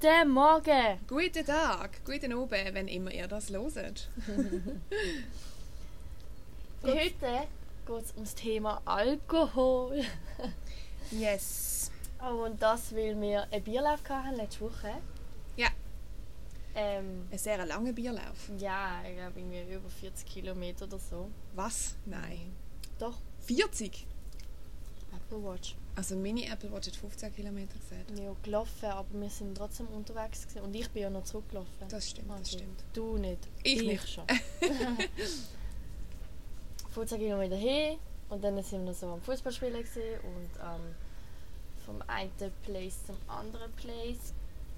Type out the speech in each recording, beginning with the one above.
Guten Morgen! Guten Tag, guten Abend, wenn immer ihr das loset. Heute geht es ums Thema Alkohol. Yes. Oh, und das, weil wir einen Bierlauf hatten letzte Woche. Ja, Ähm, ein sehr langer Bierlauf. ja, ich glaube irgendwie über 40 Kilometer oder so. Was? Nein. Doch, 40? Apple Watch. Also meine Apple Watch hat 15 Kilometer gesagt. Ja, gelaufen, aber wir sind trotzdem unterwegs gewesen. und ich bin ja noch zurückgelaufen. Das stimmt, das Also, stimmt. Du nicht. Ich nicht. schon. 15 Kilometer hin und dann sind wir so am Fußballspielen und ähm, vom einen Place zum anderen Place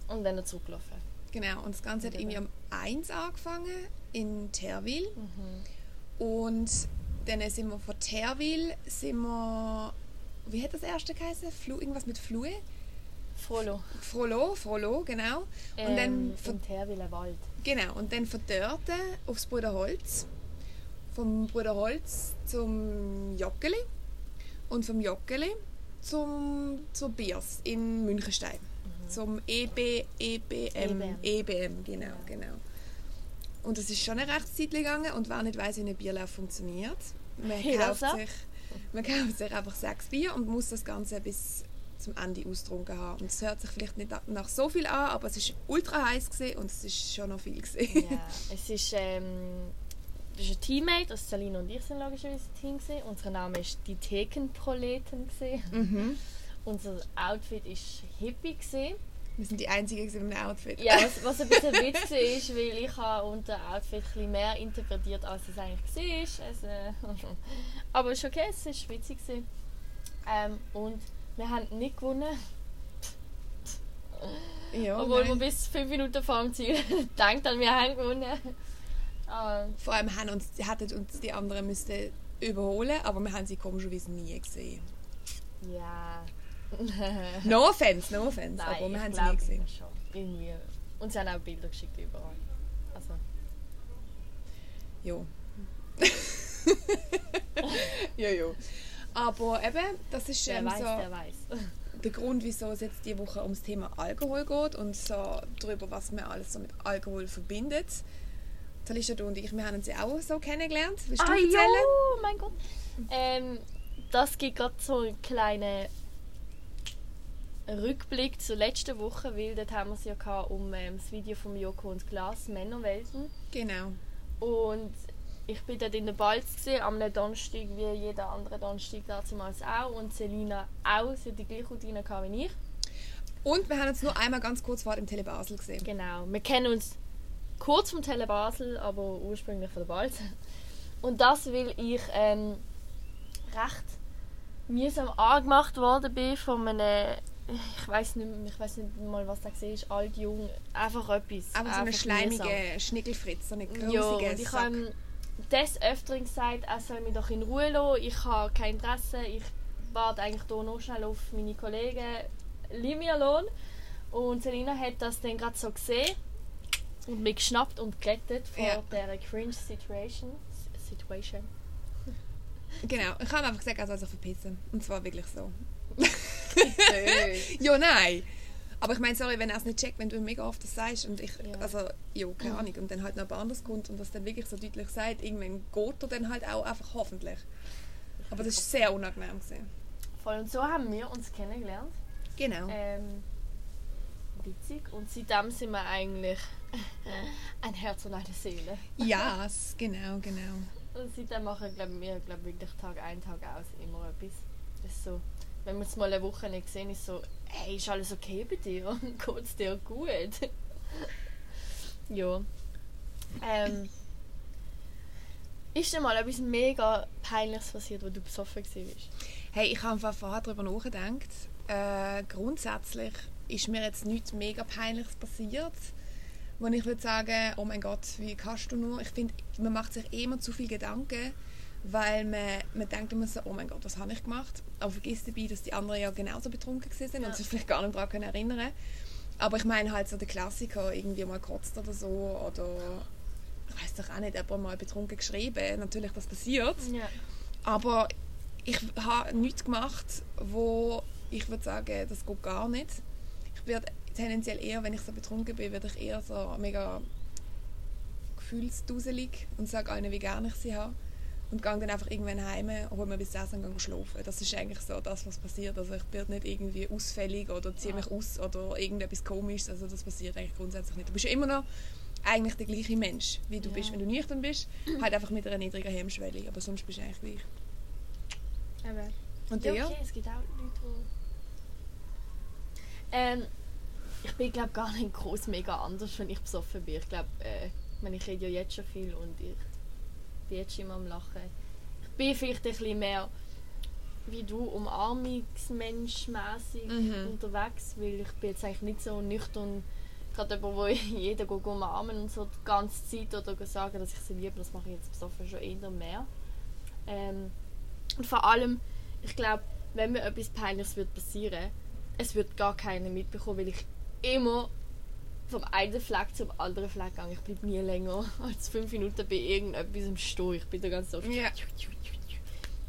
und dann noch zurückgelaufen. Genau, und das Ganze hat irgendwie um 1 angefangen in Terwil. Mhm. Und dann sind wir von Terwil, sind wir, wie hat das erste geheißen? Flu, irgendwas mit Flue? Frollo. Frollo, Frollo, genau. Und Ähm, dann von im Terwiler Wald. Genau, und dann von dort aufs Bruderholz. Vom Bruderholz zum Joggeli. Und vom Joggeli zum, zur Biers in Münchenstein. Zum E EB, EBM, EBM. EBM, genau, genau. Und es ist schon eine rechte Zeit gegangen und wer nicht weiss, wie ein Bierlauf funktioniert, man kauft, Hilsa. sich, man kauft sich einfach sechs Bier und muss das Ganze bis zum Ende austrunken haben. Und es hört sich vielleicht nicht nach so viel an, aber es war ultra heiß und es ist schon noch viel. Gewesen. Ja, es ist, ähm, das ist ein Teammate, also Salina und ich sind logischerweise ein Team gewesen. Unser Name ist die Thekenproleten gewesen. Mhm. Unser Outfit ist hippie gewesen. Wir sind die Einzigen mit einem Outfit. Ja, was, was ein bisschen Witz war, ist, weil ich habe unter Outfit ein bisschen mehr interpretiert, als es eigentlich war. Also, aber es ist okay, es war witzig. Ähm, und wir haben nicht gewonnen, ja obwohl wir nein. bis fünf Minuten vor dem Ziel gedacht haben, wir haben gewonnen. Ähm, Vor allem haben uns, hätten uns die anderen müssten überholen, aber wir haben sie komischerweise nie gesehen. ja. No offense, no offense, Nein, aber wir haben sie nie gesehen. schon. Irgendwie. Und sie haben auch Bilder geschickt überall. Also, Jo. ja, ja. Aber eben, das ist ähm, weiß, so der weiß. der Grund, wieso es jetzt diese Woche ums Thema Alkohol geht und so darüber, was man alles so mit Alkohol verbindet. Talisha, du und ich, wir haben uns ja auch so kennengelernt. Willst du Ah, erzählen? jo, mein Gott. Ähm, das gibt gerade so einen kleinen Rückblick zur letzten Woche, weil dort haben wir es ja gehabt um ähm, das Video von Joko und Glas, Männerwelten. Genau. Und ich bin dort in der Balz gesehen, am Donnerstag, wie jeder andere Donnerstag damals auch. Und Selina auch, sie hat die gleiche Routine gehabt wie ich. Und wir haben uns nur einmal ganz kurz vor dem Tele Basel gesehen. Genau, wir kennen uns kurz vom Tele Basel, aber ursprünglich von der Balz. Und das, weil ich ähm, recht mühsam angemacht worden bin von einem, ich weiß nicht, ich weiß nicht mal, was da war, alt, jung, einfach etwas. Aber so eine mühsam. schleimige Schnickelfritz, so eine Ja, grusige und ich habe des Öfteren gesagt, er soll mich doch in Ruhe lassen, ich habe kein Interesse, ich warte eigentlich hier noch schnell auf meine Kollegen, leih mir Lohn. Und Selina hat das dann gerade so gesehen und mich geschnappt und gerettet vor Ja. dieser cringe Situation. Situation. Genau, ich habe einfach gesagt, er soll sich verpissen. Und zwar wirklich so. Ja, nein. Aber ich meine, sorry, wenn er es nicht checkt, wenn du mega oft das sagst und ich, Ja. also, ja, keine Ahnung, und dann halt noch anders kommt und das dann wirklich so deutlich sagt, irgendwann geht er dann halt auch einfach hoffentlich. Aber das ist sehr unangenehm gewesen. Voll und so haben wir uns kennengelernt. Genau. Ähm, witzig. Und seitdem sind wir eigentlich ein Herz und eine Seele. Ja, s- genau, genau. Und seitdem machen glaub, wir glaub, wirklich Tag ein, Tag aus immer etwas. Das ist so, wenn wir uns mal eine Woche nicht sehen, ist so, hey, ist alles okay bei dir? Geht's dir gut? ja. Ähm, ist dir mal etwas mega Peinliches passiert, wo du besoffen warst? Hey, ich habe vorher darüber nachgedacht. Äh, grundsätzlich ist mir jetzt nichts mega Peinliches passiert, wo ich würde sagen, oh mein Gott, wie kannst du nur? Ich finde, man macht sich immer zu viel Gedanken, weil man, man denkt immer so, oh mein Gott, was habe ich gemacht? Aber vergisst dabei, dass die anderen ja genauso betrunken sind Ja. und sich vielleicht gar nicht daran können erinnern Aber ich meine halt so der Klassiker, irgendwie mal gekotzt oder so oder ich weiß doch auch nicht, jemand mal betrunken geschrieben. Natürlich, das passiert. Ja. Aber ich habe nichts gemacht, wo ich würde sagen, das geht gar nicht. Ich werde tendenziell eher, wenn ich so betrunken bin, werde ich eher so mega gefühlsduselig und sage allen, wie gerne ich sie habe. Und gehe dann einfach irgendwann heim, hole mir bis Essen und schlafen. Das ist eigentlich so das, was passiert. Also ich bin nicht irgendwie ausfällig oder ziehe mich aus oder irgendetwas komisches. Also das passiert eigentlich grundsätzlich nicht. Du bist ja immer noch eigentlich der gleiche Mensch, wie du Ja. bist, wenn du nüchtern bist. Halt einfach mit einer niedrigen Hemmschwelle. Aber sonst bist du eigentlich gleich. Eben. Und Ja, okay, es gibt auch Leute, die... Ähm, ich bin glaube gar nicht groß mega anders, wenn ich besoffen bin. Ich glaube, äh, ich meine, ich rede ja jetzt schon viel und ich bin jetzt immer am Lachen. Ich bin vielleicht ein bisschen mehr wie du umarmungsmenschmäßig Mhm. unterwegs, weil ich bin jetzt eigentlich nicht so nüchtern gerade jemand, wo jeder go umarmen und so die ganze Zeit oder sagen, dass ich sie liebe, das mache ich jetzt besoffen schon eher mehr. Ähm, und vor allem, ich glaube, wenn mir etwas Peinliches wird passieren, es wird gar keiner mitbekommen, weil ich immer vom einen Fleck zum anderen Fleck gehe. Ich bleibe nie länger als fünf Minuten bei irgendetwas im Stehen. Ich bin da ganz oft. Ja.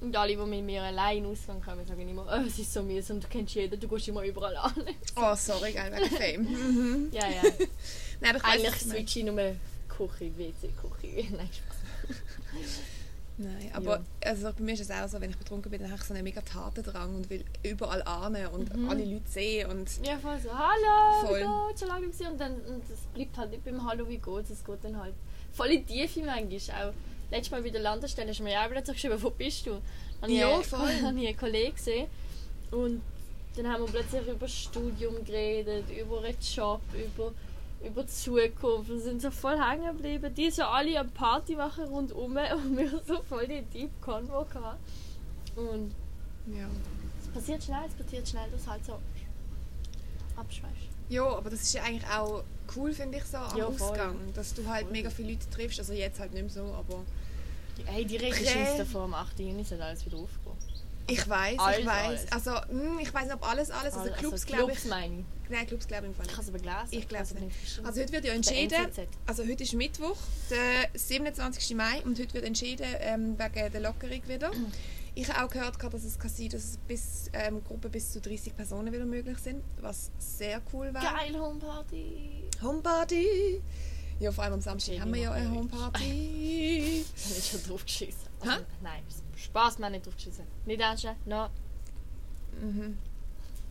Und alle, die mit mir allein ausgehen kommen, sagen immer, oh, es ist so mühsam, du kennst jeden, du gehst immer überall an. Oh, sorry, geil, wegen Fame. ja, ja. Nein, aber ich Eigentlich switche ich nur Küche, WC, Küche. Nein, Spaß. Nein, aber also bei mir ist es auch so, wenn ich betrunken bin, dann habe ich so einen mega Tatendrang und will überall ahnen und Mhm. alle Leute sehen und Ja, voll so, hallo, Voll. wie geht's, schon lange gesehen. Und dann und das bleibt halt nicht beim Hallo, wie geht's, es geht dann halt voll in die Tiefe manchmal auch. Letztes Mal bei der Landestelle hast du mir ja auch so geschrieben, wo bist du? Habe ich Ja, einen- voll. habe ich einen Kollegen gesehen und dann haben wir plötzlich über das Studium geredet, über einen Job, über, über die Zukunft und sind so voll hängen geblieben. Die sind alle am Party machen rundum und wir so voll die Deep Convo gehabt. Und ja. es passiert schnell, es passiert schnell, dass halt so abschweifst. Ja, aber das ist ja eigentlich auch cool, finde ich, so am Ja. Ausgang. Dass du halt Voll. mega viele Leute triffst. Also jetzt halt nicht mehr so, aber Hey, die Prä- Regenschüsse vor dem 8. Juni sind alles wieder aufgehen. Ich weiß, ich weiß. alles. Also hm, ich weiß nicht, ob alles, alles. Also Clubs, also glaube ich. meine ich. Nein, Clubs glaube ich im Fall Ich habe es aber gelesen. Ich glaube Also nicht. Also heute wird ja entschieden. Also heute ist Mittwoch, der 27. Mai und heute wird entschieden ähm, wegen der Lockerung wieder. Ich habe auch gehört, dass es kann sein, dass es bis ähm, Gruppen bis zu 30 Personen wieder möglich sind, was sehr cool wäre. Geil, Homeparty. Homeparty! Ja, vor allem am Samstag haben wir ja eine. Homeparty. Ich habe nicht schon drauf geschissen. Also, nein, Spaß, haben nicht drauf geschissen. Nicht ernst, no. mhm.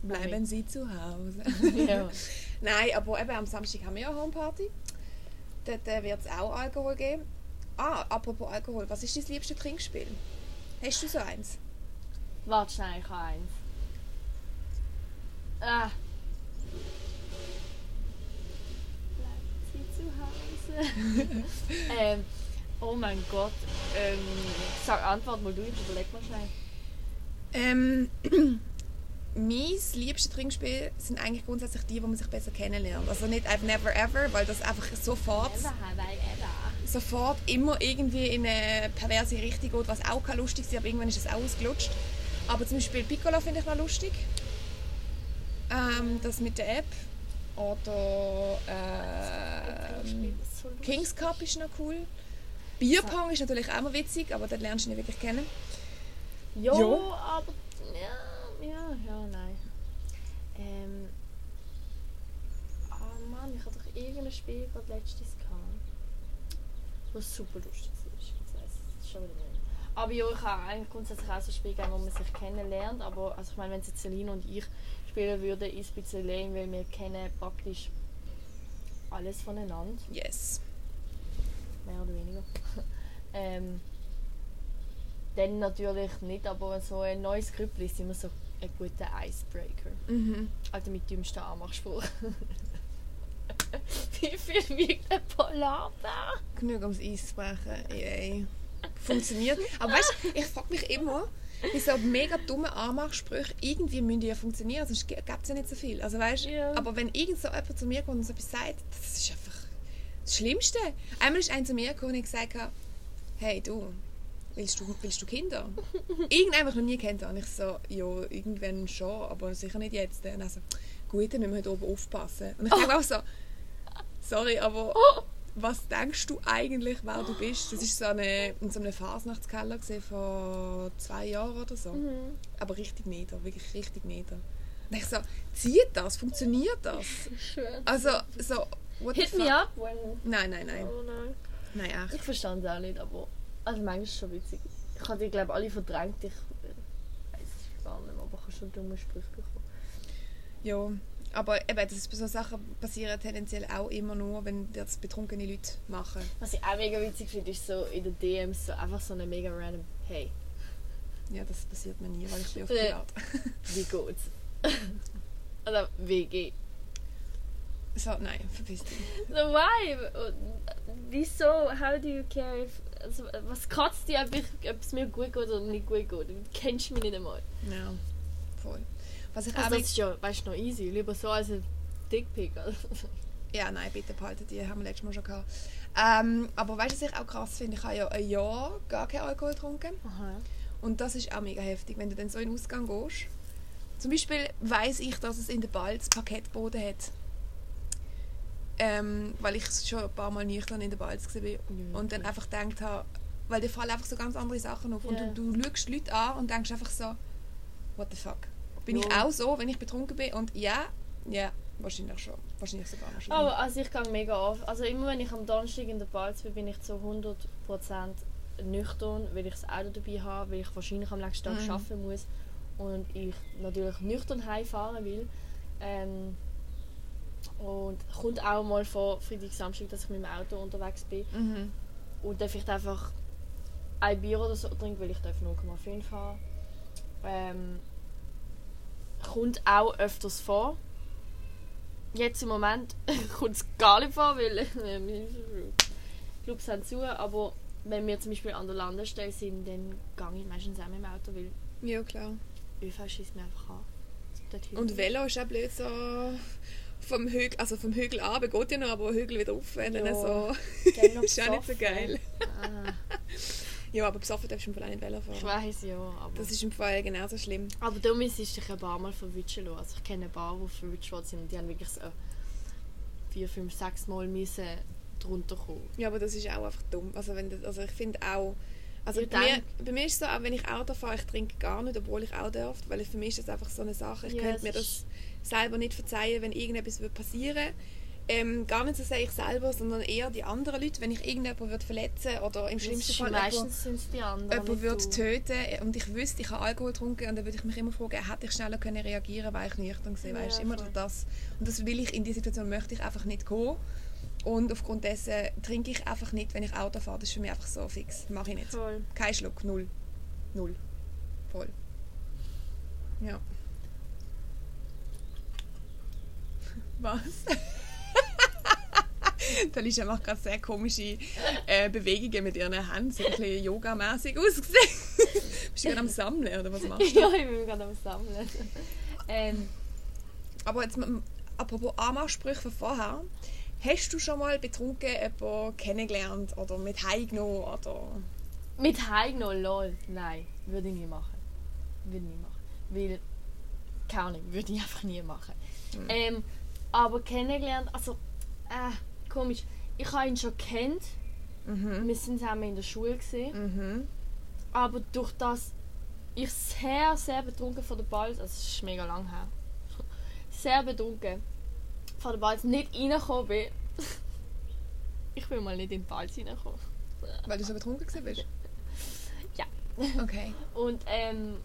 Bleiben Sie zu Hause. ja. Nein, aber eben am Samstag haben wir ja eine Homeparty. Dort äh, wird es auch Alkohol geben. Ah, apropos Alkohol, was ist dein liebste Trinkspiel? Hast du so eins? Warte schnell, ich habe eins. Ah. Bleiben Sie zu Hause. ähm, oh mein Gott. Ähm, sag, antwort mal du, ich überleg mal schnell. Ähm, mein liebstes Trinkspiel sind eigentlich grundsätzlich die, wo man sich besser kennenlernt. Also nicht einfach never ever, weil das einfach sofort, ever. sofort immer irgendwie in eine perverse Richtung geht, was auch kann lustig sein aber irgendwann ist es auch ausgelutscht. Aber zum Beispiel Piccolo finde ich noch lustig. Ähm, das mit der App. Oder ähm, Kings Cup ist noch cool. Bierpong ist natürlich auch mal witzig, aber dort lernst du nicht wirklich kennen. Ja, Ja. aber. Ja, ja, ja, nein. Ähm. Oh Mann, ich hatte doch irgendein Spiel gerade letztes gehabt. Was super lustig ist. Ich weiß es schon wieder nicht. Aber ja, ich habe eigentlich grundsätzlich auch so ein Spiel gegeben, wo man sich kennenlernt. Aber also ich meine, wenn jetzt Celine und ich spielen würden, ist es ein bisschen lame, weil wir kennen praktisch alles voneinander Yes. Mehr oder weniger. ähm, dann natürlich nicht, aber so ein neues Grüppli ist immer so ein guter Icebreaker. Mhm. Also mit dümmsten Anmachspruch. Wie viel wiegt ein Polarbär? Genug ums Eis zu brechen. Yay. Funktioniert. Aber weißt du, ich frage mich immer, wie so mega dumme Anmachsprüche irgendwie müssen ja funktionieren, sonst gibt es ja nicht so viel. Also weißt, Ja. Aber wenn irgend so jemand zu mir kommt und so etwas sagt, das ist einfach das Schlimmste. Einmal ist einer zu mir gekommen und ich gesagt, hey du, willst du, willst du Kinder? Irgendjemand noch nie kennt und ich so, ja, irgendwann schon, aber sicher nicht jetzt. Und er so, gut, dann müssen wir heute oben aufpassen. Und ich denke auch so, sorry, aber was denkst du eigentlich, wer du bist? Das war so eine, in so einem Fasnachtskeller vor zwei Jahren oder so. Mhm. Aber richtig nieder, wirklich richtig nieder. Und ich so, zieht das? Funktioniert das? Schön. Also, so, what Hit me up when... Nein, nein, nein. Oh nein. Nein, echt. Ich verstand es auch nicht, aber... Also manchmal ist es schon witzig. Ich habe die, glaube alle verdrängt. Ich weiß es gar nicht mehr, aber ich habe schon dumme Sprüche bekommen. Ja, aber eben, das ist, so Sachen passieren tendenziell auch immer nur, wenn das betrunkene Leute machen. Was ich auch mega witzig finde, ist so in den DMs so einfach so eine mega random «Hey, Ja, das passiert mir nie, weil ich bin auf Äh. privat. wie geht's?» Oder «WG?» So, nein, verpiss dich. So why? Wieso? How do you care if... Also, was kotzt dir, ob, ich, ob es mir gut geht oder nicht gut geht? Du kennst mich nicht einmal. Ja, voll. Was ich Also das ist ja, weißt du, noch easy. Lieber so als ein Dickpic. Also. Ja, nein, bitte behalten die, haben wir letztes Mal schon gehabt. Ähm, aber weißt du, was ich auch krass finde? Ich habe ja ein Jahr gar keinen Alkohol getrunken. Aha. Und das ist auch mega heftig, wenn du dann so in den Ausgang gehst. Zum Beispiel weiß ich, dass es in der Balz Parkettboden hat. Ähm, weil ich schon ein paar Mal nüchtern in der Balz war. Ja, Und dann einfach gedacht habe, weil dir fallen einfach so ganz andere Sachen auf. Und Ja. du, du schaust Leute an und denkst einfach so, what the fuck. Bin ich Ja. auch so, wenn ich betrunken bin? Und ja, ja, wahrscheinlich schon. Wahrscheinlich sogar noch schon. Aber also ich gehe mega auf. Also immer wenn ich am Donnerstag in der Balz bin, bin ich zu 100% nüchtern, weil ich das Auto dabei habe, weil ich wahrscheinlich am nächsten Tag Mhm. arbeiten muss und ich natürlich nüchtern heimfahren will. Ähm, und kommt auch mal vor Freitag, Samstag, dass ich mit dem Auto unterwegs bin Mhm. und dann vielleicht einfach ein Bier oder so trinke, weil ich darf 0,5 haben. Ähm, kommt auch öfters vor. Jetzt im Moment kommt es gar nicht vor, weil äh, Clubs haben zu, aber wenn wir zum Beispiel an der Landestelle sind, dann gehe ich meistens auch mit dem Auto, weil Ja, klar. ÖV schießt mir einfach an. Und Velo ist auch blöd so vom Hügel, also vom Hügel ab geht ja noch, aber Hügel wieder rauf, wenn Ja. so... Ist auch nicht so geil. Ah, Ja, aber besoffen darfst du im Fall nicht Velo ich fahren. weiß ja, aber... Das ist im Fall genauso schlimm. Aber da müsstest du dich ein paar Mal verwitschen lassen. Also ich kenne ein paar, die verwitscht worden sind und die haben wirklich so vier, fünf, sechs Mal müssen drunter kommen. Ja, aber das ist auch einfach dumm. Also, wenn das, also ich finde auch... Also Ich bei mir, bei mir ist es so, auch wenn ich Auto fahre, ich trinke gar nicht, obwohl ich auch darf, weil für mich ist das einfach so eine Sache. Ich Ja, könnte es mir das ist- selber nicht verzeihen, wenn irgendetwas würde passieren ähm, Gar nicht so sehr ich selber, sondern eher die anderen Leute, wenn ich irgendjemanden würde verletzen oder im schlimmsten Fall jemanden- meistens sind es die anderen. jemand nicht würde töten und ich wüsste, ich habe Alkohol getrunken und dann würde ich mich immer fragen, hätte ich schneller können reagieren weil ich nüchtern war. Ja, weißt, immer voll. das. Und das will ich, in diese Situation möchte ich einfach nicht kommen. Und aufgrund dessen trinke ich einfach nicht, wenn ich Auto fahre. Das ist für mich einfach so fix. Mache ich nicht. Voll. Kein Schluck, null. Null. Voll. Ja. Was? da Alicia macht gerade sehr komische äh, Bewegungen mit ihren Händen, so ein bisschen yogamäßig ausgesehen. Bist du gerade am Sammeln oder was machst du? ja, ich bin gerade am Sammeln. ähm, Aber jetzt, apropos Anmachsprüche von vorher. Hast du schon mal betrunken jemanden kennengelernt oder mit heimgenommen oder... mit Heigno, lol. Nein, würde ich nie machen. Würde ich nie machen. Weil, keine Ahnung, würde ich einfach nie machen. Mhm. Ähm, aber kennengelernt, also, äh, komisch. Ich habe ihn schon kennt. Mhm. Wir sind zusammen in der Schule gesehen. Mhm. Aber durch das ich sehr, sehr betrunken von der Balz, also es ist mega lang her, sehr betrunken von der Balz nicht reingekommen bin. ich bin mal nicht in den Balz reingekommen. Weil du so betrunken gewesen bist? Ja. Okay. Und ähm,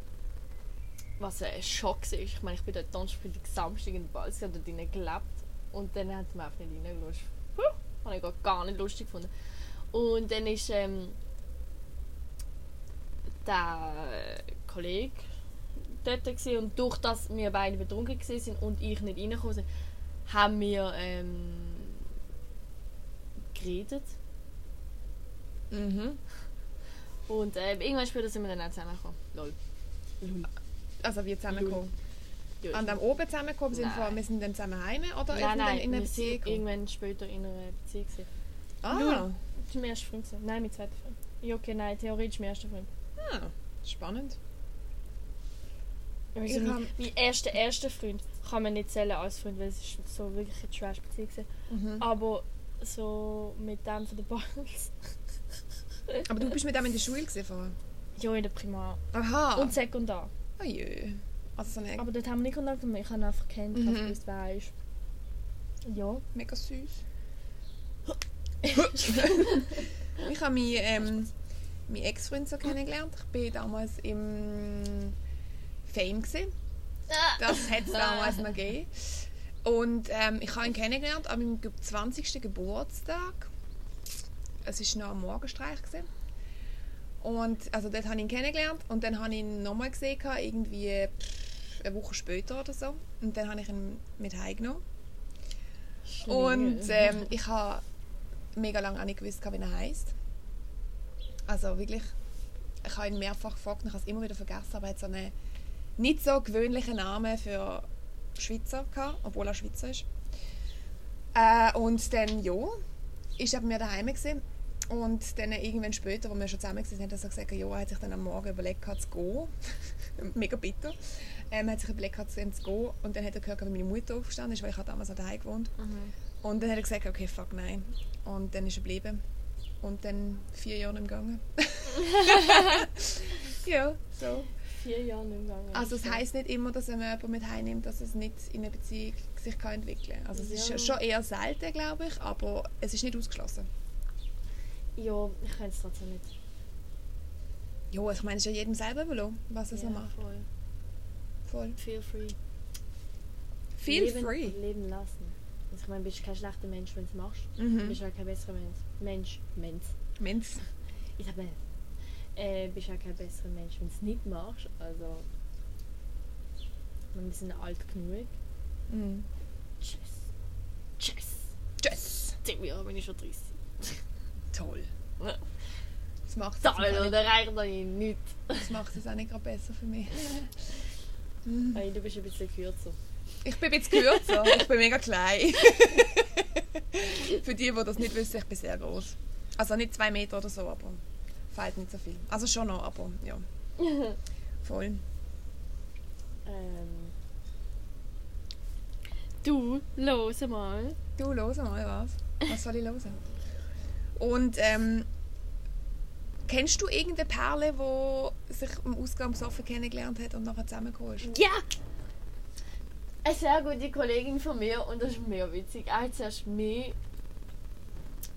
was ein Schock war, ich meine, ich bin dort Donnerstag, Samstag in Balz, ich habe dort gelebt und dann hat mir einfach nicht reingelassen. Puh, habe ich gar- gar nicht lustig gefunden. Und dann ist ähm, der Kollege dort gewesen, und durch das wir beide betrunken sind und ich nicht reingekommen bin, haben wir ähm, geredet. Mhm. Und äh, irgendwann später sind wir dann auch zusammengekommen. Lol. Lol. Also wir zusammengekommen. Ja, An dem oben zusammengekommen sind Nein. wir, sind dann zusammen heim oder Nein, nein, in einer Beziehung? irgendwann später in einer Beziehung. gewesen. Ah, Lul. Das war mein erster Freund. gewesen. Nein, mein zweiter Freund. Ja, okay, nein, theoretisch mein erster Freund. ah, spannend. Also Ich mein, mein erster, erster Freund kann man nicht zählen als Freund, weil es ist so wirklich eine Trash-Beziehung. Mhm. Aber so mit dem von der Balls. Aber du bist mit dem in der Schule gewesen vorher? ja, in der Primar. Aha. Und Sekundar. Oh jö. Also so eine Aber dort haben wir nicht Kontakt, ich habe ihn einfach habe Mhm. gewusst, wer er ist. Ja. mega süß. ich habe meinen, ähm, meinen Ex-Freund so kennengelernt. Ich war damals im Fame. Gewesen. Das hat es damals noch gegeben. Und ähm, ich habe ihn kennengelernt an meinem ge- 20. Geburtstag. Es war noch ein Morgenstreich. Gewesen. Und also dort habe ich ihn kennengelernt und dann habe ich ihn nochmal gesehen, irgendwie eine Woche später oder so. Und dann habe ich ihn mit heimgenommen. Und ähm, ich habe mega lange auch nicht gewusst, wie er heißt. Also wirklich, ich habe ihn mehrfach gefragt und ich habe es immer wieder vergessen, aber er hat so einen nicht so gewöhnlichen Namen für Schweizer gehabt, obwohl er Schweizer ist. Äh, und dann, ja, ist er bei mir daheim gewesen. Und dann irgendwann später, wo wir schon zusammen waren, hat er gesagt, ja, er hat sich dann am Morgen überlegt, zu gehen. Mega bitter. Ähm, er hat sich überlegt, zu ihm zu gehen. Und dann hat er gehört, wie meine Mutter aufgestanden ist, weil ich damals noch daheim gewohnt. Mhm. Und dann hat er gesagt, okay, fuck nein. Und dann ist er geblieben. Und dann vier Jahre im Gange. ja, so. Vier Jahre nicht gegangen. Also es heisst nicht immer, dass wenn man jemanden mit heimnimmt, dass es nicht in einer Beziehung sich kann entwickeln kann. Also es ist Ja. schon eher selten, glaube ich, aber es ist nicht ausgeschlossen. Ja, ich kann es trotzdem nicht. Ja, ich meine, es ist ja jedem selber überlassen, was er so Ja, macht. voll. Voll. Feel free. Feel leben, free. Leben lassen. Also ich meine, du bist kein schlechter Mensch, wenn du es machst. Du Mhm. bist ja kein besserer Mensch. Mensch. Mensch. Minz. Isabel. Äh, bist ja kein besserer Mensch, wenn du es nicht machst. Also. Wir sind alt genug. Mhm. Tschüss. Tschüss. Tschüss. Zehn Jahre bin ich schon 30. Toll. Das macht es Toll, oder reicht da nicht. das macht es auch nicht gerade besser für mich. Hey, du bist ein bisschen kürzer. Ich bin ein bisschen kürzer. ich bin mega klein. Für die, die das nicht wissen, ich bin sehr groß. Also nicht zwei Meter oder so, aber fällt nicht so viel. Also schon noch, aber ja. Voll. Ähm. Du, los mal. Du, los mal was. Was soll ich hören? Und ähm, kennst du irgendeine Perle, die sich im Ausgang besoffen kennengelernt hat und nachher zusammengekommen ist? Ja! Eine sehr gute Kollegin von mir und das ist mega witzig. Er hat zuerst mich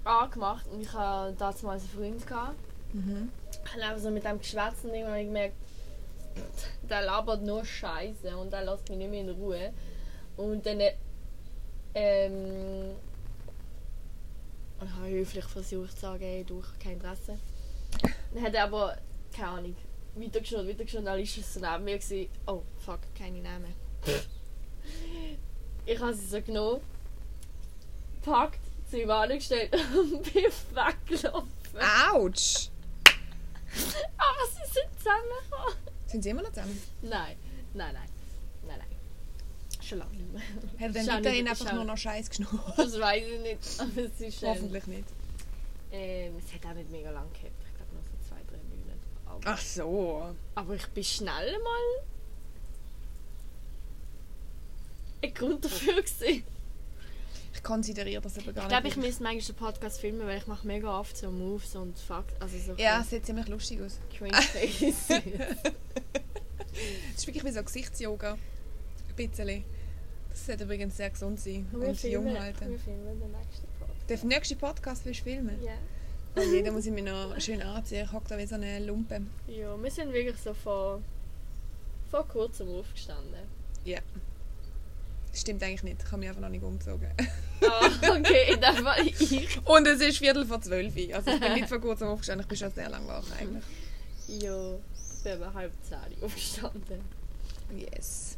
angemacht und ich hatte damals einen Freund. Gehabt. Mhm. Ich habe einfach so mit dem geschwätzt und irgendwann habe ich gemerkt, der labert nur Scheiße und der lässt mich nicht mehr in Ruhe. Und dann ähm, und habe höflich versucht zu sagen, hey, du, ich habe kein Interesse. Dann hat er aber, keine Ahnung, weitergeschaut, weitergeschaut, dann ist es so neben mir gewesen, oh, fuck, keine Namen. ich habe sie so genommen, gepackt, zu ihm angestellt und bin weggelaufen. Autsch! Aber sie sind zusammengekommen. Sind sie immer noch zusammen? Nein, nein, nein. Nein, nein. Schon lange nicht mehr. Hat dann weiterhin einfach nur noch Scheiß geschnurrt? Das weiß ich nicht. Aber es ist. Ähm, Hoffentlich nicht. ähm, es hat auch nicht mega lang gehabt. Ich glaube nur so zwei, drei Monate. Aber, Ach so. aber ich bin schnell mal. ein Grund dafür gewesen. Ich konsideriere das aber gar Ich glaube, nicht. ich müsste manchmal den Podcast filmen, weil ich mache mega oft so Moves und Fakt. Also so ja, es sieht ziemlich lustig aus. cringe Faces. Es ist wirklich wie so Gesichtsyoga. Ein bisschen. Das sollte übrigens sehr gesund sein wir, und jung halten. wir filmen den nächsten Podcast. Den nächsten Podcast willst du filmen? Ja. Oh je, da muss ich mich noch schön anziehen. Ich hocke da wie so eine Lumpe. Ja, wir sind wirklich so vor, vor kurzem aufgestanden. Ja. Das stimmt eigentlich nicht. Ich habe mich einfach noch nicht umgezogen. Ah, okay, in dem Fall ich. Und es ist Viertel vor zwölf. Also ich bin nicht vor kurzem aufgestanden. Ich bin schon sehr lange wach eigentlich. Ja, ich bin aber halb zehn aufgestanden. Yes.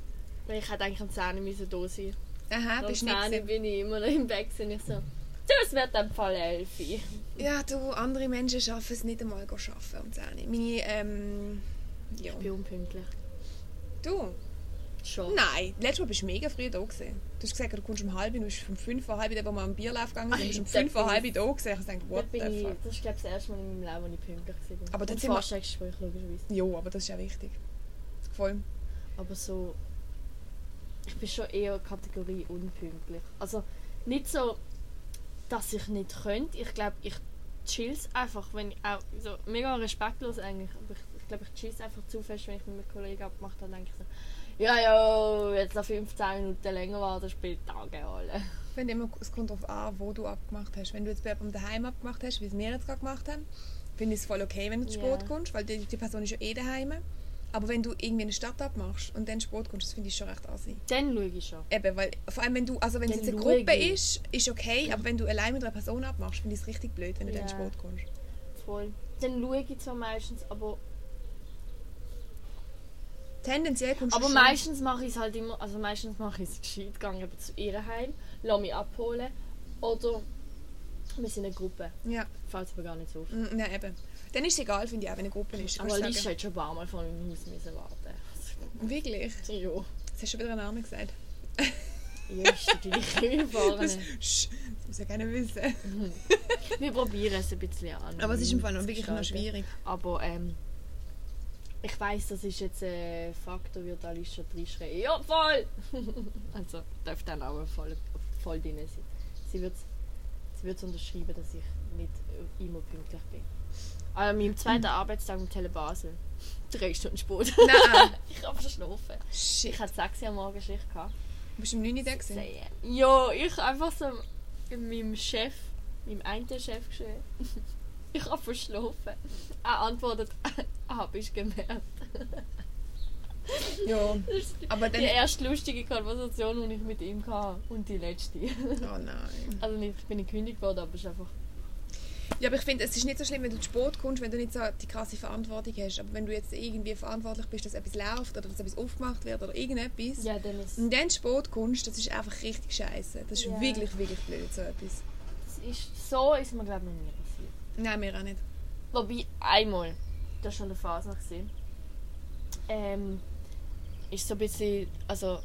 Weil ich hätte eigentlich um 10 Uhr müssen da sein Aha, bist 10 du Uhr nicht gewesen. bin ich immer noch im Bett und ich so, du, es wird im Fall 11 Uhr. Ja, du, andere Menschen schaffen es nicht einmal arbeiten um 10 Uhr. Meine, ähm... Ja. Ich bin unpünktlich. Du? Schon. Nein, letztes Mal bist du mega früh da gewesen. Du hast gesagt, du kommst um halb, du bist um fünf vor halb, wo wir am Bierlauf gegangen sind, du bist um fünf vor halb da gewesen. Ich dachte, Da what the fuck. das ist glaube ich das erste Mal in meinem Leben, wo ich pünktlich war. Aber sind wir- Vorstellungsgespräch logischerweise. Ja, aber das ist ja wichtig. Voll. Aber so, ich bin schon eher Kategorie unpünktlich. Also nicht so, dass ich nicht könnte. Ich glaube, ich chill's einfach, wenn ich auch so mega respektlos eigentlich. Aber ich, ich glaube, ich chill's einfach zu fest, wenn ich mit einem Kollegen abgemacht habe, denke ich so, Ja, ja, jetzt noch 15 Minuten länger warten, spielt Tage alle. Ich finde immer, es kommt darauf an, wo du abgemacht hast. Wenn du jetzt bei jemandem daheim abgemacht hast, wie es wir jetzt gerade gemacht haben, finde ich es voll okay, wenn du zu Ja. Sport kommst, weil die, die Person ist ja eh daheim. Aber wenn du irgendwie in eine Stadt abmachst und dann Sport kommst, das finde ich schon recht assi. Dann schaue ich schon. Eben, weil vor allem wenn du, also wenn es Dann jetzt eine Gruppe ist, ist okay, aber wenn du allein mit einer Person abmachst, finde ich es richtig blöd, wenn du dann Ja. Sport kommst. Voll. Dann schaue ich zwar meistens, aber, Tendenziell kommst aber du schon- meistens mache ich es halt immer, also meistens mache ich es gescheit, gehe eben zu ihr heim, lasse mich abholen oder wir sind eine Gruppe. Ja, Fällt mir gar nicht so auf. mm, nein, eben. Dann ist es egal, finde ich auch, wenn eine Gruppe ist. Aber sagen, hat schon ein paar Mal vor meinem Haus müssen warten. Wirklich? Ja. Jetzt hast du schon wieder einen Namen gesagt. Ja, ist die gleiche Fahrene. Sch, das muss ja keiner wissen. Wir probieren es ein bisschen an. Aber es ist im Fall noch wirklich noch schwierig. Aber ähm, ich weiß, das ist jetzt ein Faktor, wird Alicia reinschreien. Ja, voll! also darf dann auch voll, voll drin sein. Sie wird sie wird's unterschreiben, dass ich nicht immer pünktlich bin. An meinem zweiten Arbeitstag im Tele Basel. Drei Stunden Sport. Nein. ich habe verschlafen. Shit. Ich hatte 6 Uhr am Morgen Schicht. Gehabt. Bist du um 9 Uhr da gewesen? Ja, ich einfach so meinem Chef, meinem einen Chef geschrieben. Ich habe verschlafen. Er antwortet, habe ich gemerkt. Ja. Aber die dann... erste lustige Konversation, die ich mit ihm hatte. Und die letzte. Oh nein. Also nicht, ich bin nicht gekündigt worden, aber es ist einfach... Ja, aber ich finde, es ist nicht so schlimm, wenn du zu Sport kommst, wenn du nicht so die krasse Verantwortung hast. Aber wenn du jetzt irgendwie verantwortlich bist, dass etwas läuft oder dass etwas aufgemacht wird oder irgendetwas Ja, dann ist... und dann zu Sport kommst, das ist einfach richtig scheiße. Das ist Ja. wirklich, wirklich blöd, so etwas. Das ist so ist mir, glaube ich, noch nie passiert. Nein, mir auch nicht. Wobei, einmal, das war schon eine Phase noch, ähm, ist so ein bisschen, also,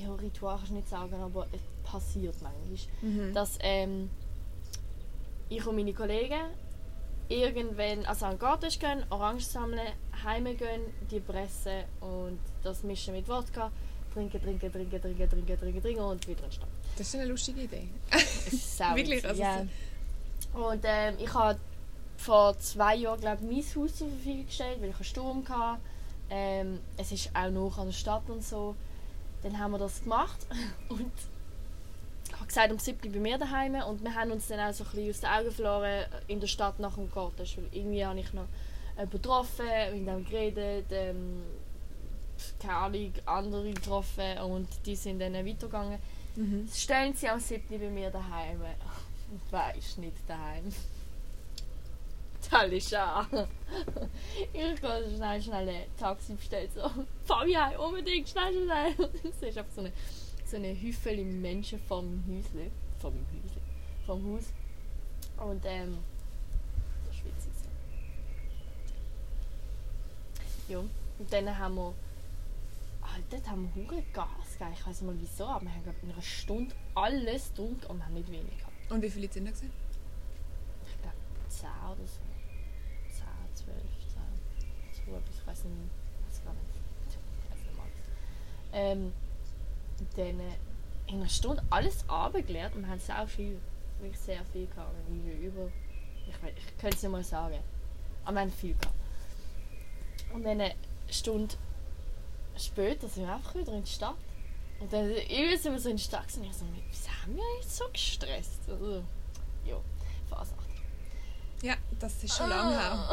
ja, Ritual kannst du nicht sagen, aber es passiert manchmal, Mhm. dass ähm, ich und meine Kollegen irgendwann, also an den Garten gehen, Orangen sammeln, heimgehen, die pressen und das mischen mit Wodka, trinken, trinken, trinken, trinken, trinken, trinken, trinken und wieder in Stadt. Das ist eine lustige Idee. Wirklich? Also ja. Und ähm, ich habe vor zwei Jahren glaube mein Haus zur Verfügung gestellt, weil ich einen Sturm hatte. Ähm, es ist auch noch an der Stadt und so. Dann haben wir das gemacht und gesagt, um 7 Uhr bei mir daheim und wir haben uns dann auch so ein bisschen aus den Augen verloren in der Stadt nach dem Garten. Weil irgendwie habe ich noch getroffen, mit dem geredet, ähm, keine Ahnung, andere getroffen und die sind dann weitergegangen. Mhm. Stellen Sie am 7. bei mir daheim. Und wer ist nicht daheim? Talisha. ich gehe schnell, schnell ein Taxi bestellen. So, fahr mich heim, unbedingt, schnell, schnell. Es ist einfach so eine, so eine Hüffel Menschen vom Häusle. Vom Häusle. Vom Haus. Und ähm, das ist witzig. Ja, und dann haben wir Alter, dort haben wir hure Gas gegeben. Ich weiß nicht mal wieso, aber wir haben glaub, in einer Stunde alles getrunken und haben nicht wenig gehabt. Und wie viele sind da gewesen? Ich glaube 10 oder so. 10, 12, 10. So etwas, ich weiß nicht, weiß gar nicht. Ich weiß nicht mal. Ähm, dann in einer Stunde alles abgeleert und wir haben sehr viel, wirklich sehr viel gehabt. Wir haben über, ich, weiß, ich könnte es nicht mal sagen, aber wir haben viel gehabt. Und dann eine Stunde später sind wir einfach wieder in die Stadt. Und dann irgendwie sind wir so in die Stadt und ich so, wieso haben wir jetzt so gestresst? Also, ja, Fasnacht. Ja, das ist schon lange her.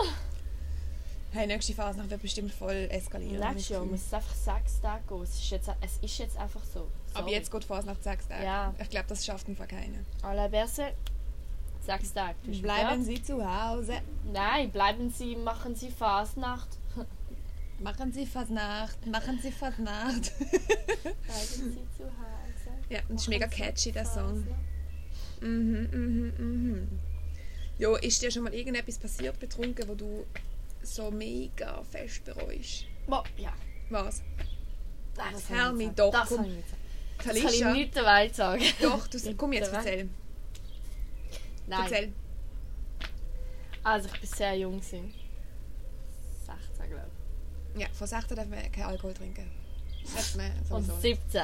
Hey, nächste Phase wird bestimmt voll eskalieren. Nächstes Jahr muss es einfach sechs Tage gehen. Es ist jetzt, es ist jetzt einfach so. Gefühl. Aber Sorry. jetzt geht Phase nach sechs Tagen. Ja. Ich glaube, das schafft einfach keiner. À la Berse, sechs Tage. Bleiben? Sie zu Hause. Nein, bleiben Sie, machen Sie Fasnacht. Machen Sie Fasnacht. Machen Sie Fasnacht. Bleiben Sie zu Hause. ja, das ist mega catchy, der Song. Fasnacht. Mhm, mhm, mhm. Jo, ist dir schon mal irgendetwas passiert betrunken, wo du so mega fest bereust? Boah, ja. Was? Nein, Das ich nicht mich doch, Das komm. kann ich nicht sagen. Das kann ich nicht der Welt sagen. Doch, du, komm jetzt, erzähl. Nein. Erzähl. Also ich bin sehr jung. Gewesen. 16 glaube Ja, von 16 darf man keinen Alkohol trinken. Das man ich. Und sowieso. 17.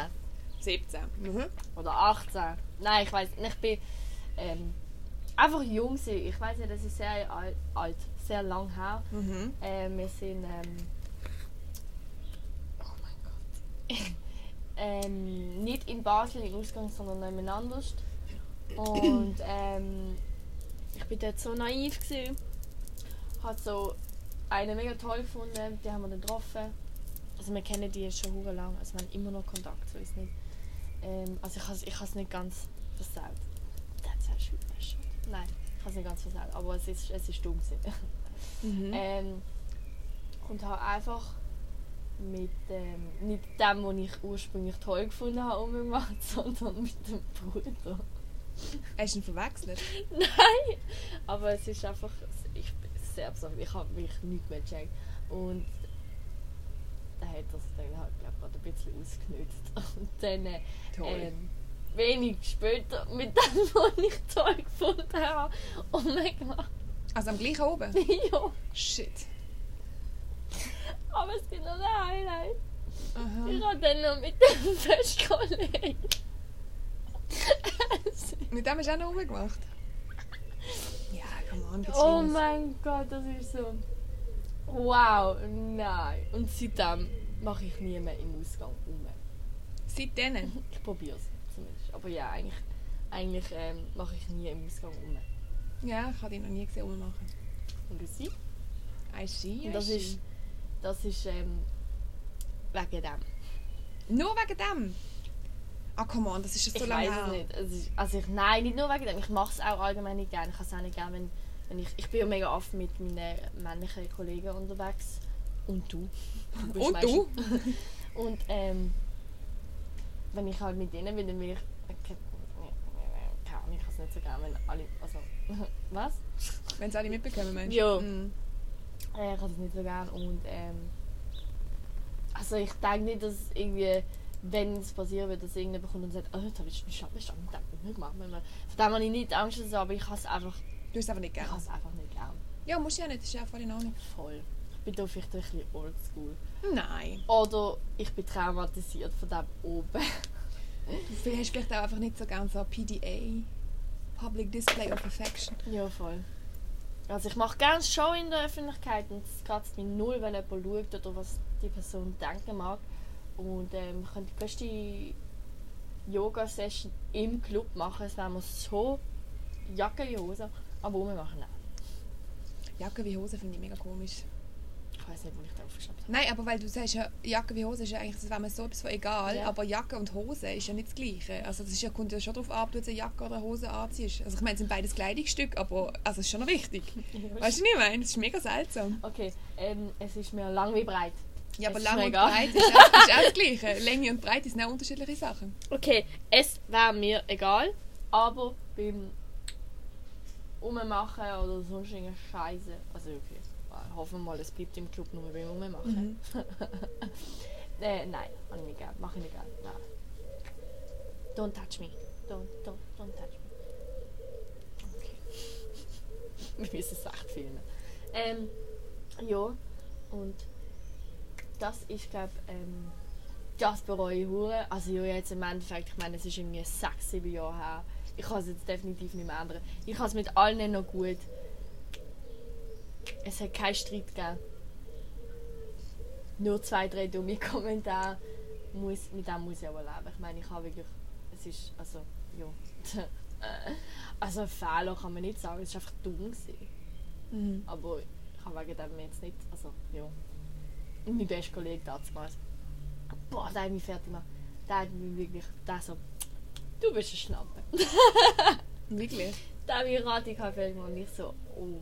17. Mhm. Oder 18. Nein, ich weiß nicht. Ich bin ähm, einfach jung. Gewesen. Ich weiß nicht, das ist sehr alt, alt sehr lang her. Mhm. Ähm, wir sind. Ähm, oh mein Gott. ähm, nicht in Basel im Ausgang, sondern jemand anders. Und ähm, ich bin dort so naiv gewesen. Hat so einen mega toll gefunden, die haben wir dann getroffen. Also wir kennen die schon hure lang, also wir haben immer noch Kontakt, so ist nicht. Ähm, also ich habe ich es nicht ganz versaut. How shoot my shot. Nein, ich habe es nicht ganz versaut, aber es ist, es ist dumm gewesen. Mhm. Ähm, und habe einfach mit ähm, nicht dem, was ich ursprünglich toll gefunden habe, umgemacht, sondern mit dem Bruder. Hast du ihn verwechselt? Nein! Aber es ist einfach, ich bin sehr besorgt, ich habe mich nicht mehr gecheckt. Und da hat das dann halt, glaub, gerade ein bisschen ausgenutzt. Und dann, äh, Toll. ähm, wenig später, mit dem, was ich toll gefunden habe, umgemacht. Also am gleichen oben? ja, Shit. aber es gibt noch ein Highlight. Aha. Ich habe dann noch mit dem Festkollegen. Mit dem hast du auch noch rumgemacht? Ja, come on, bitte. oh mein Gott, das ist so. Wow, nein. Und seitdem mache ich nie mehr im Ausgang um. Seit denen? Ich probiere es zumindest. Aber ja, eigentlich, eigentlich ähm, mache ich nie im Ausgang um. Ja, ich habe dich noch nie gesehen rummachen. Und du siehst? I see, Und das I ist, see. das ist ähm, wegen dem. Nur wegen dem? Ah, come on, das ist schon so ich lange weiß her. es nicht. Es ist, also ich, nein, nicht nur wegen dem. Ich mache es auch allgemein nicht gerne. Ich habe es auch nicht gerne, wenn, wenn ich... Ich bin ja mega oft mit meinen männlichen Kollegen unterwegs. Und du. du Und meistens- du? Und ähm, wenn ich halt mit denen bin, dann will ich... Keine Ahnung, ich kann es nicht so gerne, wenn alle... Also, was? Wenn es alle mitbekommen, meinst du? Ja. Mm. Äh, ich habe es nicht so gerne und ähm, also ich denke nicht, dass irgendwie, wenn es passieren wird, dass irgendjemand kommt und sagt, oh, da bist du bist du mit dem nicht gemacht. Von dem habe ich nicht Angst, oder so, aber ich habe es einfach, Du hast es einfach nicht ich habe gern. es einfach nicht gern. Ja, musst du ja nicht, das ist ja voll in Ordnung. Voll. Ich bin da vielleicht ein bisschen oldschool. Nein. Oder ich bin traumatisiert von dem oben. Du hast vielleicht auch einfach nicht so gern so PDA. Public Display of Affection. ja, voll. Also ich mache gerne Show in der Öffentlichkeit und es kratzt mich null, wenn jemand schaut oder was die Person denken mag. Und ähm, wir können die beste Yoga-Session im Club machen. Es wäre mir so Jacke wie Hose. Aber wir machen nein. Jacke wie Hose finde ich mega komisch. Ich weiß nicht, wo ich da aufgeschnappt habe. Nein, aber weil du sagst, ja, Jacke wie Hose ist ja eigentlich, das wäre mir so etwas von egal, Ja. aber Jacke und Hose ist ja nicht das Gleiche. Also das ist ja, kommt ja schon darauf ab, ob du jetzt eine Jacke oder eine Hose anziehst. Also ich meine, es sind beides Kleidungsstücke, aber also es ist schon noch wichtig. Weißt du, was ich meine? Das ist mega seltsam. Okay, ähm, es ist mir lang wie breit. Ja, aber Es lang und breit ist auch, ist auch das Gleiche. Länge und Breite sind auch unterschiedliche Sachen. Okay, es wäre mir egal, aber beim Ummachen oder sonst irgendeine Scheiße. Also okay, hoffen wir mal, es bleibt im Club nur beim Ummachen. äh, nein, habe ich nicht gern, mache ich nicht gern. Nein. Don't touch me. Don't, don't, don't touch me. Okay. Wir müssen es echt filmen. Ähm, ja, und das ist, glaube ähm, das bereue ich hure. Also ja, jetzt im Endeffekt, ich meine, es ist irgendwie sechs, sieben Jahre her. Ich kann es jetzt definitiv nicht mehr ändern. Ich habe es mit allen noch gut. Es hat keinen Streit gegeben. Nur zwei, drei dumme Kommentare. Muss, mit dem muss ich aber leben. Ich meine, ich habe wirklich... Es ist... Also, ja. also ein Fehler kann man nicht sagen. Es war einfach dumm. Mhm. Aber ich habe wegen dem jetzt nicht... Also, ja. Und mein bester Kollege damals. Boah, der hat mich fertig gemacht. Der hat mich wirklich... Der so... Du bist ein Schnappe. Wirklich? Der hat mich ratig fertig gemacht und ich so... Oh.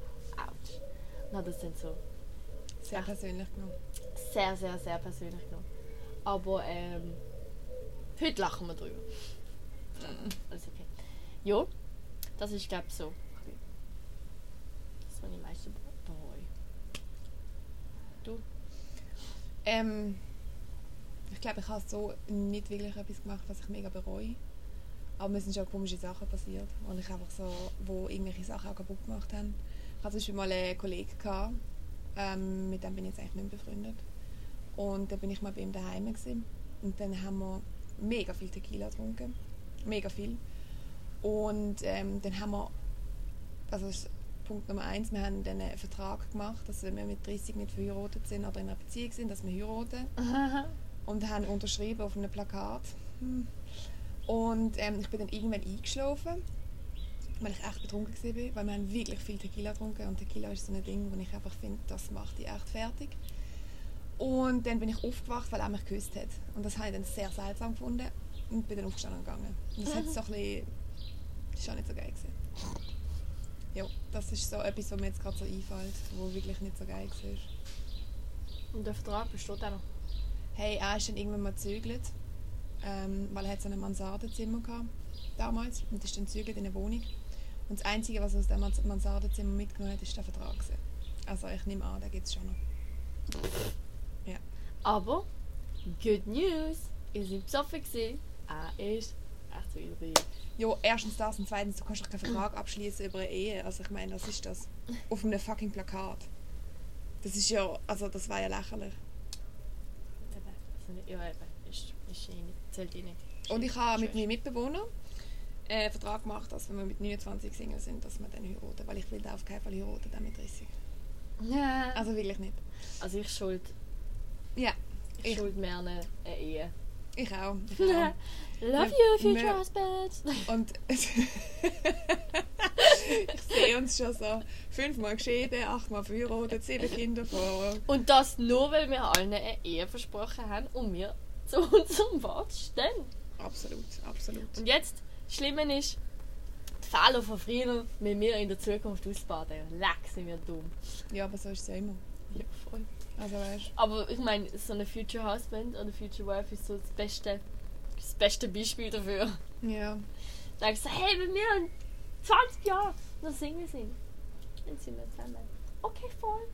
Hat das dann so... Sehr Ach. persönlich genommen. sehr, sehr, sehr persönlich genommen. Aber ähm, heute lachen wir drüber. Alles okay. Ja, das ist glaube ich so. Das, was ich am meisten bereue. Du? Ähm, ich glaube, ich habe so nicht wirklich etwas gemacht, was ich mega bereue. Aber mir sind schon komische Sachen passiert. Und ich einfach so, wo irgendwelche Sachen auch kaputt gemacht haben. Ich hatte zum Beispiel mal einen Kollegen, gehabt, ähm, mit dem bin ich jetzt eigentlich nicht mehr befreundet. Und dann bin ich mal bei ihm daheim gewesen. Und dann haben wir mega viel Tequila getrunken. Mega viel. Und ähm, dann haben wir, also das ist Punkt Nummer eins, wir haben dann einen Vertrag gemacht, dass wenn wir mit 30 nicht verheiratet sind oder in einer Beziehung sind, dass wir heiraten. und haben unterschrieben auf einem Plakat. Hm. Und ähm, ich bin dann irgendwann eingeschlafen, weil ich echt betrunken war, weil wir haben wirklich viel Tequila getrunken und Tequila ist so ein Ding, wo ich einfach finde, das macht die echt fertig. Und dann bin ich aufgewacht, weil er mich geküsst hat. Und das habe ich dann sehr seltsam gefunden und bin dann aufgestanden und gegangen. Und das hat so ein bisschen... Das war auch nicht so geil. Gewesen. Ja, das ist so etwas, was mir jetzt gerade so einfällt, wo wirklich nicht so geil war. Und der Vertrag besteht auch noch. Hey, er ist dann irgendwann mal gezügelt, ähm, weil er hat so ein Mansardenzimmer gehabt, damals und ist dann gezügelt in eine Wohnung. Und das Einzige, was er aus dem Mans- Mansardenzimmer mitgenommen hat, ist der Vertrag. Gewesen. Also ich nehme an, den gibt es schon noch. Aber, good news! Ihr seid besoffen gewesen. Er ist echt wieder Ja, erstens das und zweitens, du kannst doch keinen Vertrag abschließen über eine Ehe. Also ich meine, was ist das? Auf einem fucking Plakat. Das ist ja, also das war ja lächerlich. Eben. Also nicht, ja, eben. Ist, ist eh nicht, zählt eh nicht. Und ich habe mit meinem Mitbewohner äh, einen Vertrag gemacht, dass wenn wir mit 29 Single sind, dass wir dann heiraten. Weil ich will da auf keinen Fall heiraten, dann mit 30. Ja. Also wirklich nicht. Also ich schuld, Ja, ich, Ich- schuld mir eine, eine Ehe. ich auch. Ich auch. Love you, future wir- husband! Und ich sehe uns schon so fünfmal geschieden, achtmal verheiratet, sieben Kinder vor. Und das nur, weil wir allen eine Ehe versprochen haben und wir zu unserem Wort stehen. Absolut, absolut. Und jetzt, das Schlimme ist, die Fehler von früher mit mir in der Zukunft ausbaden. Leck, sind wir dumm. Ja, aber so ist es ja immer. Ja, voll. Also weißt Aber ich meine, so eine Future Husband oder Future Wife ist so das beste, das beste Beispiel dafür. ja. Da ich so, hey, wenn wir in 20 Jahren noch Single sind, dann sind wir zusammen. Okay, voll.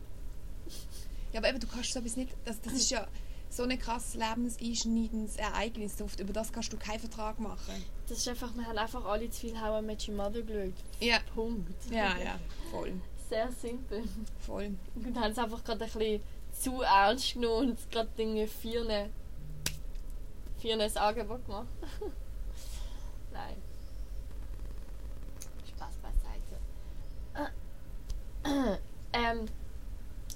Ja, aber eben, du kannst so etwas nicht, das, das ist ja so ein krasses lebenseinschneidendes Ereignis, auf- über das kannst du keinen Vertrag machen. Das ist einfach, wir haben einfach alle zu viel How I Met Your Mother geschaut. Ja. Punkt. Ja, ja, voll, Sehr simpel. voll. Und haben es einfach gerade ein bisschen zu ernst genommen und gerade Dinge vier vier ein Angebot gemacht. Nein. Spaß beiseite. ähm,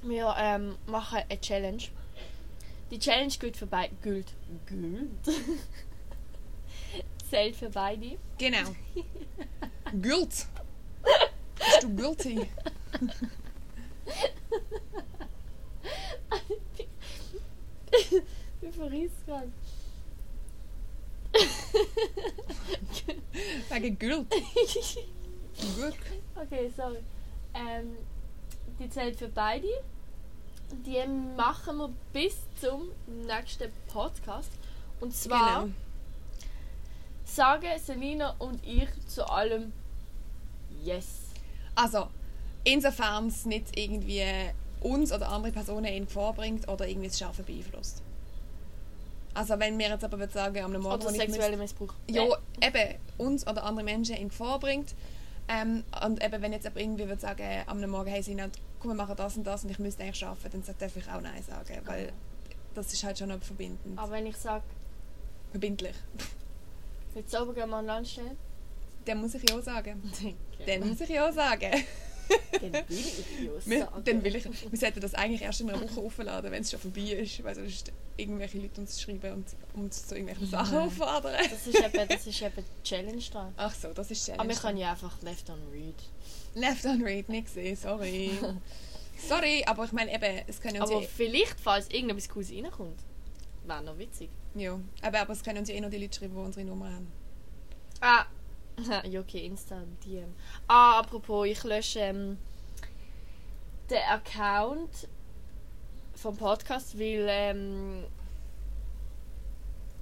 wir ähm, machen eine Challenge. Die Challenge gilt für beide. Gilt. Gilt. Zählt für beide. Genau. Gült. Bist du guilty? Wie verriss gerade. Wegen Gült. Glück. Okay, sorry. Ähm, die zählt für beide. Die machen wir bis zum nächsten Podcast. Und zwar Genau. sagen Selina und ich zu allem Yes. Also, insofern es nicht irgendwie uns oder andere Personen in Gefahr bringt oder irgendwie das Schaffen beeinflusst. Also wenn wir jetzt aber sagen, am Morgen, Oder sexueller Missbrauch. ja, eben uns oder andere Menschen in Gefahr bringt. Ähm, und eben, wenn jetzt aber irgendwie würde sagen, am Morgen, hey Sina, komm, wir machen das und das und ich müsste eigentlich arbeiten, dann darf ich auch Nein sagen, weil das ist halt schon noch verbindend. Aber wenn ich sage, Verbindlich. willst du sauber gehen mal an Land stellen? Dann muss ich ja sagen. Dann Dann muss ich ja sagen. Will ich ja Wir, sagen. dann will ich, wir sollten das eigentlich erst in einer Woche aufladen, wenn es schon vorbei ist, weil sonst irgendwelche Leute uns schreiben und uns zu irgendwelchen Sachen Nein. auffordern. Das ist eben, das ist eben die Challenge dran. Ach so, das ist Aber wir Challenge. können ja einfach left on read. Left on read, nicht gesehen, sorry. sorry, aber ich meine eben, es können uns Aber ja, vielleicht, falls irgendetwas Cooles reinkommt, wäre noch witzig. ja, aber, aber es können uns ja eh noch die Leute schreiben, die unsere Nummer haben. Ah, ja okay, Insta, DM. Ah, apropos, ich lösche ähm, den Account vom Podcast, weil ähm,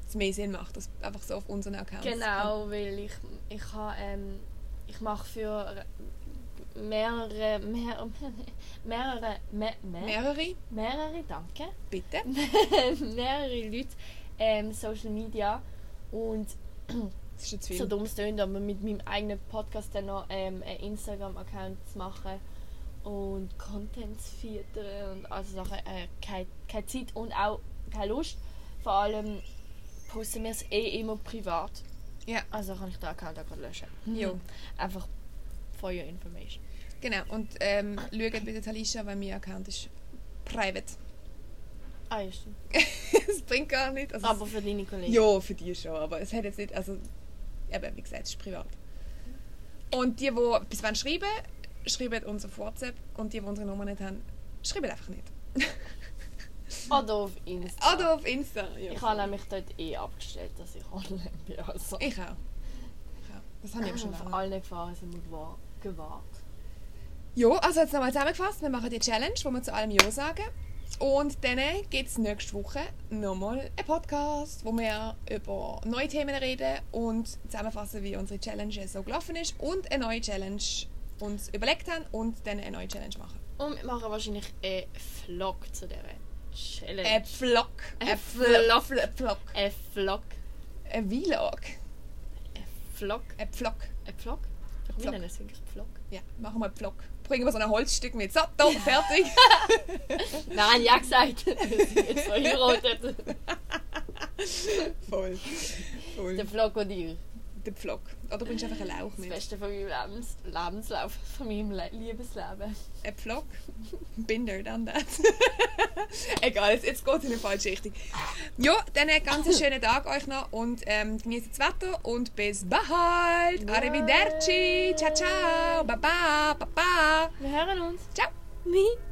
Es mehr Sinn macht, das einfach so auf unseren Accounts. genau, weil ich ich ähm, ich mache für mehrere mehr, mehrere mehr, mehr, Mehrere, mehrere, danke. bitte. mehrere Leute ähm, Social Media und Das ist jetzt viel. so dumm es tönt, aber mit meinem eigenen Podcast dann noch ähm, einen Instagram-Account zu machen und Contents filtern und also Sachen, äh, keine, keine Zeit und auch keine Lust. Vor allem posten wir es eh immer privat. Ja. Also kann ich den Account auch gerade löschen. Jo. Einfach for your information. Genau, und ähm, schaut bitte Talisha, weil mein Account ist private. Ah, ja, stimmt. Es bringt gar nicht. Also Aber für deine Kollegen. Ja, für die schon, aber es hat jetzt nicht, also, eben, wie gesagt, es ist privat. Und die, die etwas wollen schreiben schreiben uns auf WhatsApp und die, die unsere Nummer nicht haben, schreiben einfach nicht. Oder auf Insta. Oder auf Insta. Ja. Ich habe nämlich dort eh abgestellt, dass ich online bin. Also. Ich auch. Ich auch. Das habe ich aber schon Auf lange. alle Gefahren sind wir gewahr- gewahrt. Ja, also jetzt nochmal zusammengefasst. Wir machen die Challenge, wo wir zu allem Ja sagen. Und dann gibt es nächste Woche nochmal einen Podcast, wo wir über neue Themen reden und zusammenfassen, wie unsere Challenge so gelaufen ist und eine neue Challenge uns überlegt haben und dann eine neue Challenge machen. Und wir machen wahrscheinlich einen Vlog zu dieser Challenge. Ein Vlog. Ein Vlog. Ein Vlog. Ein Vlog. Ein Vlog. Ein Vlog. Ein Vlog. Ein Vlog? Wir nennen es wirklich Vlog. Ja, machen wir einen Vlog. Bringen wir so ein Holzstück mit. So, da, fertig. Nein, ja gesagt. Jetzt verheiratet. Voll. Voll. Der Vlog Der Vlog. Oder bringst du einfach einen Lauch Das mit? Beste von meinem Lebens Lebenslauf, von meinem Le Liebesleben. Ein Vlog? Binder, dann das. Egal, jetzt, jetzt geht es in eine falsche Richtung. Ja, dann einen ganz schönen Tag euch noch und ähm, genießt das Wetter und bis bald. Bye. Arrivederci. Ciao, ciao. Baba, baba. Wir hören uns. Ciao. Wie?